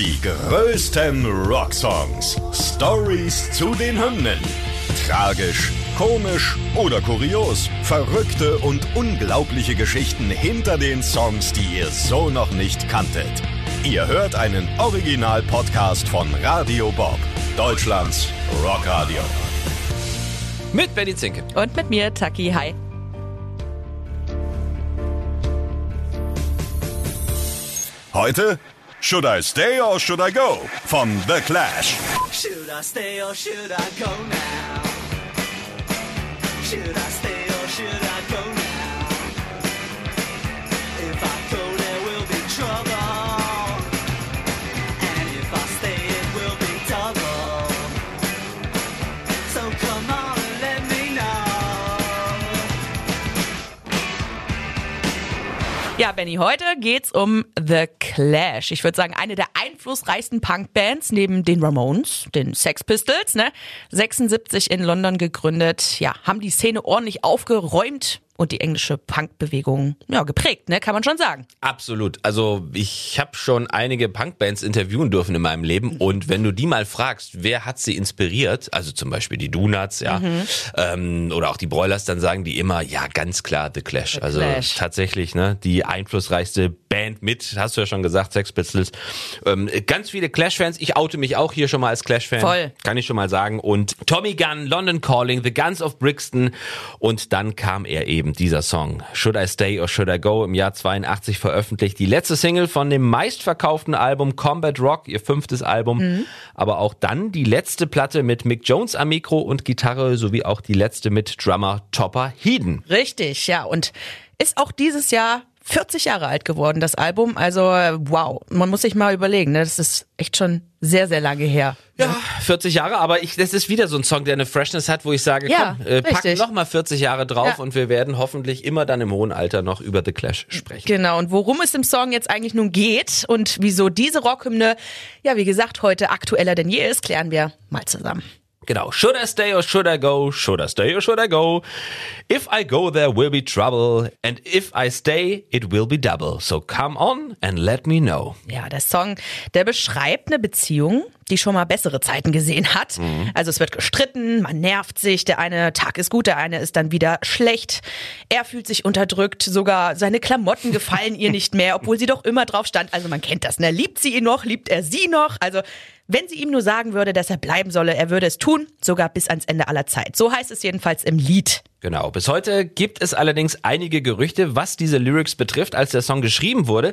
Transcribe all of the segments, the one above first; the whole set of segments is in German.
Die größten Rocksongs. Stories zu den Hymnen. Tragisch, komisch oder kurios. Verrückte und unglaubliche Geschichten hinter den Songs, die ihr so noch nicht kanntet. Ihr hört einen Original-Podcast von Radio Bob. Deutschlands Rockradio. Mit Benny Zinke. Und mit mir, Taki. Hi. Heute Should I Stay or Should I Go From The Clash. Should I stay or should I go now? Should I stay or should I Ja, Benny, heute geht's um The Clash. Ich würde sagen, eine der einflussreichsten Punkbands neben den Ramones, den Sex Pistols, ne? 76 in London gegründet. Ja, haben die Szene ordentlich aufgeräumt und die englische Punkbewegung ja, geprägt, ne? Kann man schon sagen. Absolut. Also ich habe schon einige Punkbands interviewen dürfen in meinem Leben und wenn du die mal fragst, wer hat sie inspiriert, also zum Beispiel die Donuts, ja, ähm, oder auch die Broilers, dann sagen die immer, ja, ganz klar The Clash. The also Clash. tatsächlich, ne, die einflussreichste Band mit, hast du ja schon gesagt, Sex Pistols. Ähm, ganz viele Clash-Fans. Ich oute mich auch hier schon mal als Clash-Fan. Voll. Kann ich schon mal sagen. Und Tommy Gunn, London Calling, The Guns of Brixton. Und dann kam er eben, dieser Song. Should I Stay or Should I Go? Im Jahr 82 veröffentlicht. Die letzte Single von dem meistverkauften Album Combat Rock, ihr fünftes Album. Aber auch dann die letzte Platte mit Mick Jones am Mikro und Gitarre, sowie auch die letzte mit Drummer Topper Heeden. Richtig, ja. Und ist auch dieses Jahr 40 Jahre alt geworden, das Album. Also, wow. Man muss sich mal überlegen, ne? Das ist echt schon sehr, sehr lange her. Ja, 40 Jahre, aber ich, das ist wieder so ein Song, der eine Freshness hat, wo ich sage, Ja, komm, äh, pack richtig. noch mal 40 Jahre drauf Ja. und wir werden hoffentlich immer dann im hohen Alter noch über The Clash sprechen. Genau, und worum es im Song jetzt eigentlich nun geht und wieso diese Rockhymne, ja, wie gesagt, heute aktueller denn je ist, klären wir mal zusammen. Genau. Should I stay or should I go? Should I stay or should I go? If I go, there will be trouble. And if I stay, it will be double. So come on and let me know. Ja, der Song, der beschreibt eine Beziehung, die schon mal bessere Zeiten gesehen hat. Also es wird gestritten, man nervt sich, der eine Tag ist gut, der eine ist dann wieder schlecht. Er fühlt sich unterdrückt, sogar seine Klamotten gefallen ihr nicht mehr, obwohl sie doch immer drauf stand. Also man kennt das, ne? Liebt sie ihn noch, liebt er sie noch? Also wenn sie ihm nur sagen würde, dass er bleiben solle, er würde es tun, sogar bis ans Ende aller Zeit. So heißt es jedenfalls im Lied. Genau. Bis heute gibt es allerdings einige Gerüchte, was diese Lyrics betrifft. Als der Song geschrieben wurde,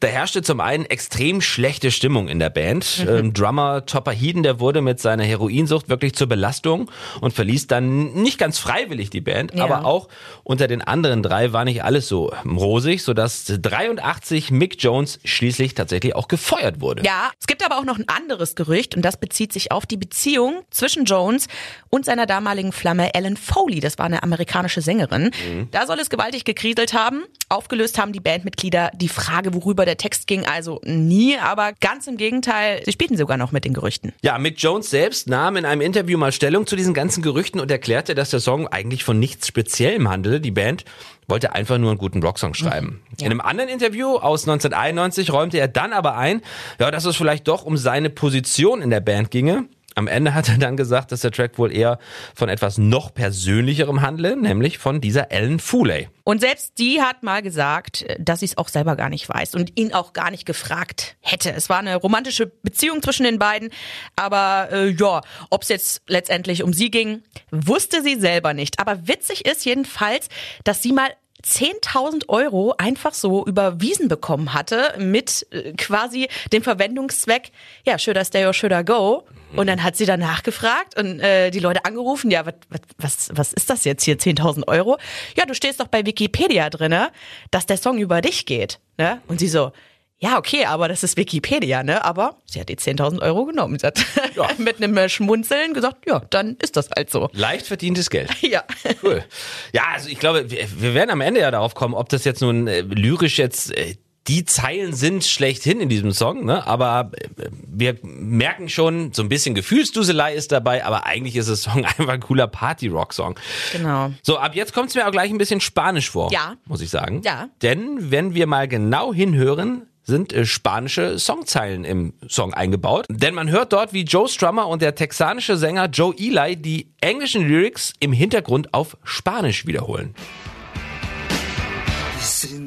da herrschte zum einen extrem schlechte Stimmung in der Band. Ähm, Drummer Topper Heeden, der wurde mit seiner Heroinsucht wirklich zur Belastung und verließ dann nicht ganz freiwillig die Band, Ja. aber auch unter den anderen drei war nicht alles so rosig, sodass 83 Mick Jones schließlich tatsächlich auch gefeuert wurde. Ja, es gibt aber auch noch ein anderes Gerücht und das bezieht sich auf die Beziehung zwischen Jones und seiner damaligen Flamme Ellen Foley. Das war eine amerikanische Sängerin. Da soll es gewaltig gekriselt haben. Aufgelöst haben die Bandmitglieder die Frage, worüber der Text ging, also nie, aber ganz im Gegenteil, sie spielten sogar noch mit den Gerüchten. Ja, Mick Jones selbst nahm in einem Interview mal Stellung zu diesen ganzen Gerüchten und erklärte, dass der Song eigentlich von nichts Speziellem handele. Die Band wollte einfach nur einen guten Rocksong schreiben. In einem anderen Interview aus 1991 räumte er dann aber ein, ja, dass es vielleicht doch um seine Position in der Band ginge. Am Ende hat er dann gesagt, dass der Track wohl eher von etwas noch persönlicherem handle, nämlich von dieser Ellen Foley. Und selbst die hat mal gesagt, dass sie es auch selber gar nicht weiß und ihn auch gar nicht gefragt hätte. Es war eine romantische Beziehung zwischen den beiden, aber äh, ja, ob es jetzt letztendlich um sie ging, wusste sie selber nicht. Aber witzig ist jedenfalls, dass sie mal 10.000 Euro einfach so überwiesen bekommen hatte mit äh, quasi dem Verwendungszweck, ja, I stay or I go? Und dann hat sie danach gefragt und äh, die Leute angerufen, ja, wat, was, was ist das jetzt hier, 10.000 Euro? Ja, du stehst doch bei Wikipedia drinne, dass der Song über dich geht. Ne? Und sie so, ja, okay, aber das ist Wikipedia, ne? Aber sie hat die 10.000 Euro genommen. Sie hat Ja. mit einem äh, Schmunzeln gesagt, ja, dann ist das halt so. Leicht verdientes Geld. Ja. Cool. Ja, also ich glaube, wir, wir werden am Ende ja darauf kommen, ob das jetzt nun äh, lyrisch jetzt äh, die Zeilen sind schlechthin in diesem Song, ne? aber äh, wir merken schon, so ein bisschen Gefühlsduselei ist dabei, aber eigentlich ist das Song einfach ein cooler Party-Rock-Song. Genau. So, ab jetzt kommt es mir auch gleich ein bisschen spanisch vor, Ja. muss ich sagen. Ja. Denn wenn wir mal genau hinhören, sind äh, spanische Songzeilen im Song eingebaut. Denn man hört dort, wie Joe Strummer und der texanische Sänger Joe Eli die englischen Lyrics im Hintergrund auf Spanisch wiederholen.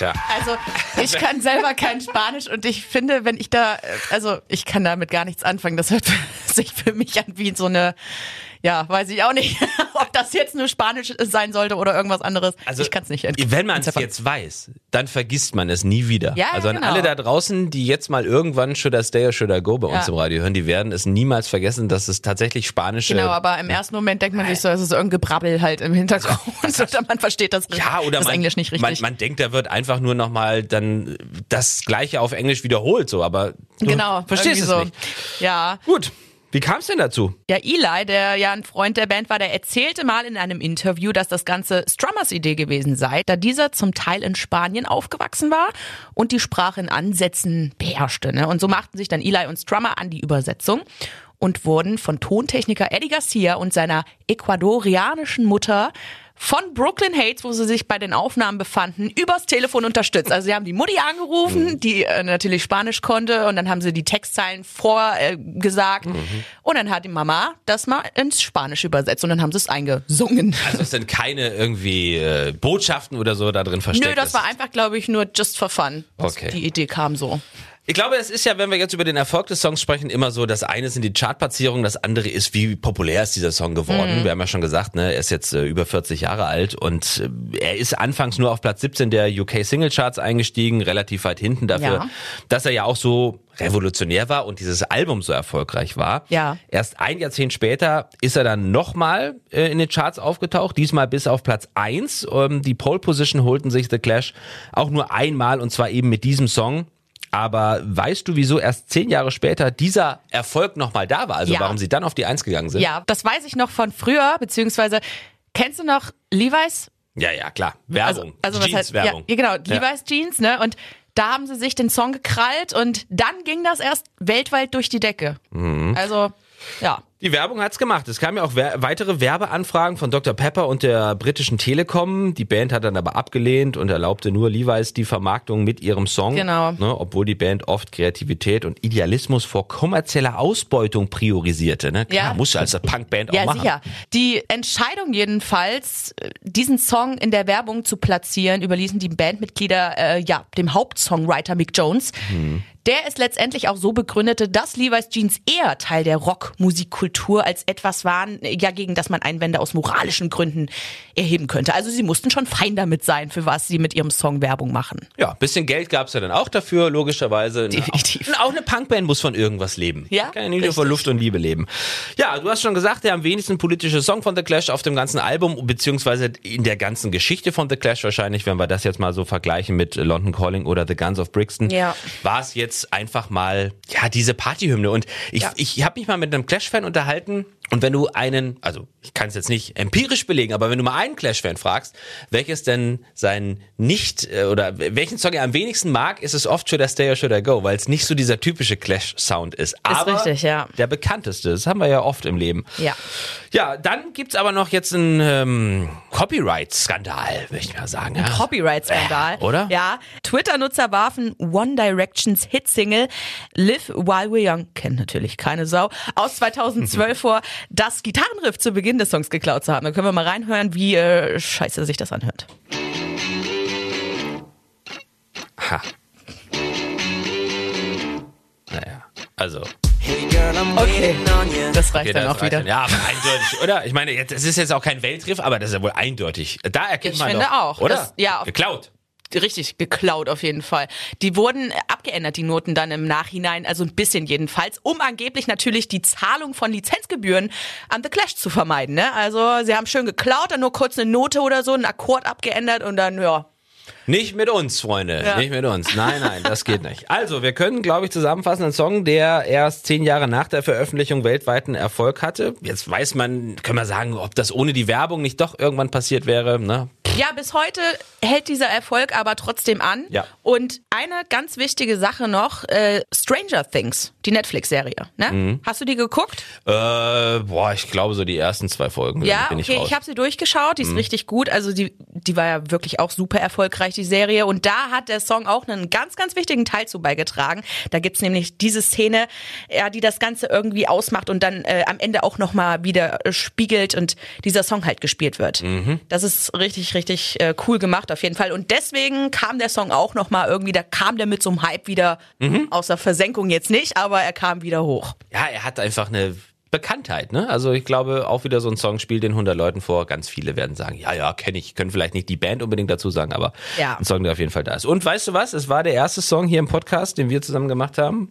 Tja. Also ich kann selber kein Spanisch und ich finde, wenn ich da, äh, also ich kann damit gar nichts anfangen. Das hört sich für mich an wie so eine, ja, weiß ich auch nicht, ob das jetzt nur Spanisch sein sollte oder irgendwas anderes. ich kann es nicht ent- Wenn man es jetzt weiß, dann vergisst man es nie wieder. Ja, also an genau. alle da draußen, die jetzt mal irgendwann Should I Stay or Should I Go bei uns Ja. im Radio hören, die werden es niemals vergessen, dass es tatsächlich spanische Genau, aber im ersten Moment denkt man sich so, es ist irgendein Gebrabbel halt im Hintergrund oder man versteht das, ja, oder das man, Englisch nicht man, richtig. man denkt, da wird einfach nur nochmal dann das Gleiche auf Englisch wiederholt, so, aber du genau, verstehst irgendwie so. nicht. Ja. Gut, wie kam es denn dazu? Ja, Eli, der ja ein Freund der Band war, der erzählte mal in einem Interview, dass das Ganze Strummers Idee gewesen sei, da dieser zum Teil in Spanien aufgewachsen war und die Sprache in Ansätzen beherrschte. Ne? Und so machten sich dann Eli und Strummer an die Übersetzung und wurden von Tontechniker Eddie Garcia und seiner ecuadorianischen Mutter von Brooklyn Heights, wo sie sich bei den Aufnahmen befanden, übers Telefon unterstützt. Also sie haben die Mutti angerufen, die äh, natürlich Spanisch konnte und dann haben sie die Textzeilen vorgesagt äh, gesagt. und dann hat die Mama das mal ins Spanisch übersetzt und dann haben sie es eingesungen. Also es sind keine irgendwie äh, Botschaften oder so da drin versteckt. Nö, das ist. war einfach, glaube ich, nur just for fun. Okay. Die Idee kam so. Ich glaube, es ist ja, wenn wir jetzt über den Erfolg des Songs sprechen, immer so, das eine sind die Chartplatzierungen, das andere ist, wie populär ist dieser Song geworden. Wir haben ja schon gesagt, ne, er ist jetzt äh, über 40 Jahre alt und äh, er ist anfangs nur auf Platz 17 der UK Single Charts eingestiegen, relativ weit hinten dafür, Ja. dass er ja auch so revolutionär war und dieses Album so erfolgreich war. Ja. Erst ein Jahrzehnt später ist er dann nochmal äh, in den Charts aufgetaucht, diesmal bis auf Platz 1. Ähm, die Pole Position holten sich The Clash auch nur einmal und zwar eben mit diesem Song. Aber weißt du, wieso erst zehn Jahre später dieser Erfolg nochmal da war? Also Ja. warum sie dann auf die Eins gegangen sind? Ja, das weiß ich noch von früher, beziehungsweise kennst du noch Levi's? ja, ja, klar. Werbung. Also, also was heißt, ja, Jeans-Werbung. ja, genau, Levi's Jeans, ne? Und da haben sie sich den Song gekrallt und dann ging das erst weltweit durch die Decke. Mhm. Also, ja. Die Werbung hat's gemacht. Es kamen ja auch weitere Werbeanfragen von Dr. Pepper und der britischen Telekom. Die Band hat dann aber abgelehnt und erlaubte nur Levi's die Vermarktung mit ihrem Song. Genau. Ne, obwohl die Band oft Kreativität und Idealismus vor kommerzieller Ausbeutung priorisierte. Ne? Klar, Ja. muss als Punkband auch Ja, machen. sicher. Die Entscheidung jedenfalls, diesen Song in der Werbung zu platzieren, überließen die Bandmitglieder äh, ja dem Hauptsongwriter Mick Jones. Mhm. Der es letztendlich auch so begründete, dass Levi's Jeans eher Teil der Rockmusikkultur als etwas waren, ja gegen das man Einwände aus moralischen Gründen erheben könnte. Also sie mussten schon fein damit sein, für was sie mit ihrem Song Werbung machen. Ja, bisschen Geld gab's ja dann auch dafür, logischerweise. Definitiv. Auch, auch eine Punkband muss von irgendwas leben. Ja, Kann ja nicht nur von. Luft und Liebe leben. Ja, du hast schon gesagt, der am wenigsten politische Song von The Clash auf dem ganzen Album, beziehungsweise in der ganzen Geschichte von The Clash wahrscheinlich, wenn wir das jetzt mal so vergleichen mit London Calling oder The Guns of Brixton, Ja. war es jetzt einfach mal, ja, diese Partyhymne. Und ich, Ja. ich habe mich mal mit einem Clash-Fan unterhalten unterhalten und wenn du einen, also ich kann es jetzt nicht empirisch belegen, aber wenn du mal einen Clash-Fan fragst, welches denn sein nicht äh, oder welchen Song er am wenigsten mag, ist es oft Should I Stay or Should I Go, weil es nicht so dieser typische Clash-Sound ist. Aber richtig, ja. der bekannteste, das haben wir ja oft im Leben. Ja. Ja, dann gibt's aber noch jetzt einen ähm, Copyright-Skandal, möchte ich mal sagen. ja. Copyright-Skandal. Äh, oder? Ja. Twitter-Nutzer warfen One Directions Hitsingle Live While We're Young, kennt natürlich keine Sau, aus 2012 vor, das Gitarrenriff zu Beginn des Songs geklaut zu haben. Da können wir mal reinhören, wie äh, scheiße sich das anhört. Ha. Naja, also. Okay. Das reicht Okay, dann das auch reicht wieder. dann. Ja, aber eindeutig, oder? Ich meine, jetzt, es ist jetzt auch kein Weltriff, aber das ist ja wohl eindeutig. Da erkennt Ich man finde doch, auch. Oder? Das- ja, Geklaut. Richtig, geklaut auf jeden Fall. Die wurden äh, abgeändert, die Noten dann im Nachhinein, also ein bisschen jedenfalls, um angeblich natürlich die Zahlung von Lizenzgebühren an The Clash zu vermeiden. Ne? Also sie haben schön geklaut, dann nur kurz eine Note oder so, einen Akkord abgeändert und dann, ja, Nicht mit uns, Freunde. Ja. Nicht mit uns. Nein, nein, das geht nicht. Also, wir können, glaube ich, zusammenfassen, ein Song, der erst zehn Jahre nach der Veröffentlichung weltweiten Erfolg hatte. Jetzt weiß man, können wir sagen, ob das ohne die Werbung nicht doch irgendwann passiert wäre. Ne? Ja, bis heute hält dieser Erfolg aber trotzdem an. Ja. Und eine ganz wichtige Sache noch, äh, Stranger Things, die Netflix-Serie. Ne? Mhm. Hast du die geguckt? Äh, boah, ich glaube so die ersten zwei Folgen. Ja, bin okay, ich. Mhm. ich habe sie durchgeschaut, die ist richtig gut. Also die, die war ja wirklich auch super erfolgreich, die Serie. Und da hat der Song auch einen ganz, ganz wichtigen Teil zu beigetragen. Da gibt's nämlich diese Szene, ja, die das Ganze irgendwie ausmacht und dann äh, am Ende auch nochmal wieder äh, spiegelt und dieser Song halt gespielt wird. Mhm. Das ist richtig, richtig äh, cool gemacht auf jeden Fall. Und deswegen kam der Song auch nochmal irgendwie, da kam der mit so einem Hype wieder, Mhm. außer Versenkung jetzt nicht, aber er kam wieder hoch. Ja, er hat einfach eine Bekanntheit, ne? Also ich glaube, auch wieder so ein Song spielt den 100 Leuten vor. Ganz viele werden sagen, ja, ja, kenne ich. Können vielleicht nicht die Band unbedingt dazu sagen, aber Ja. ein Song, der auf jeden Fall da ist. Und weißt du was? Es war der erste Song hier im Podcast, den wir zusammen gemacht haben.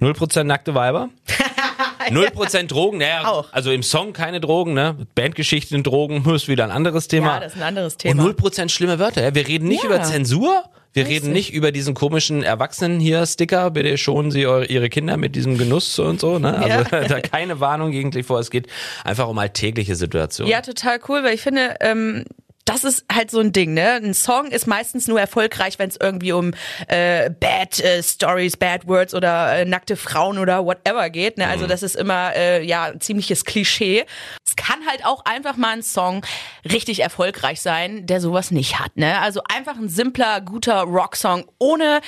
0% nackte Weiber. 0% Drogen, naja, Auch. also im Song keine Drogen, ne? Bandgeschichten, Drogen, ist wieder ein anderes Thema. Ja, das ist ein anderes Thema. Und 0% schlimme Wörter. Ja? Wir reden nicht Ja. über Zensur, wir Richtig. reden nicht über diesen komischen Erwachsenen hier Sticker, bitte schonen Sie eure, Ihre Kinder mit diesem Genuss und so, ne? Also Ja. da keine Warnung gegen vor, es geht einfach um alltägliche Situationen. Ja, total cool, weil ich finde, ähm, das ist halt so ein Ding, ne? Ein Song ist meistens nur erfolgreich, wenn es irgendwie um äh, Bad äh, Stories, Bad Words oder äh, nackte Frauen oder whatever geht. Ne? Also das ist immer äh, ja ein ziemliches Klischee. Es kann halt auch einfach mal ein Song richtig erfolgreich sein, der sowas nicht hat. Ne? Also einfach ein simpler, guter Rocksong ohne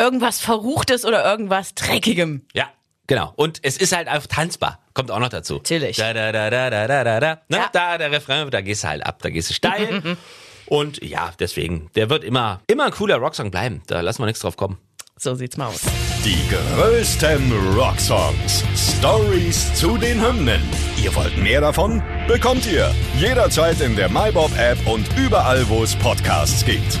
irgendwas Verruchtes oder irgendwas Dreckigem. Ja, genau. Und es ist halt einfach tanzbar. Kommt auch noch dazu. Natürlich. Da, da, da, da, da, da, da, da. Ne? Ja. Da, der Refrain, da gehst du halt ab, da gehst du steil. Und ja, deswegen, der wird immer, immer ein cooler Rocksong bleiben. Da lassen wir nichts drauf kommen. So sieht's mal aus. Die größten Rocksongs. Stories zu den Hymnen. Ihr wollt mehr davon? Bekommt ihr jederzeit in der MyBob-App und überall, wo es Podcasts gibt.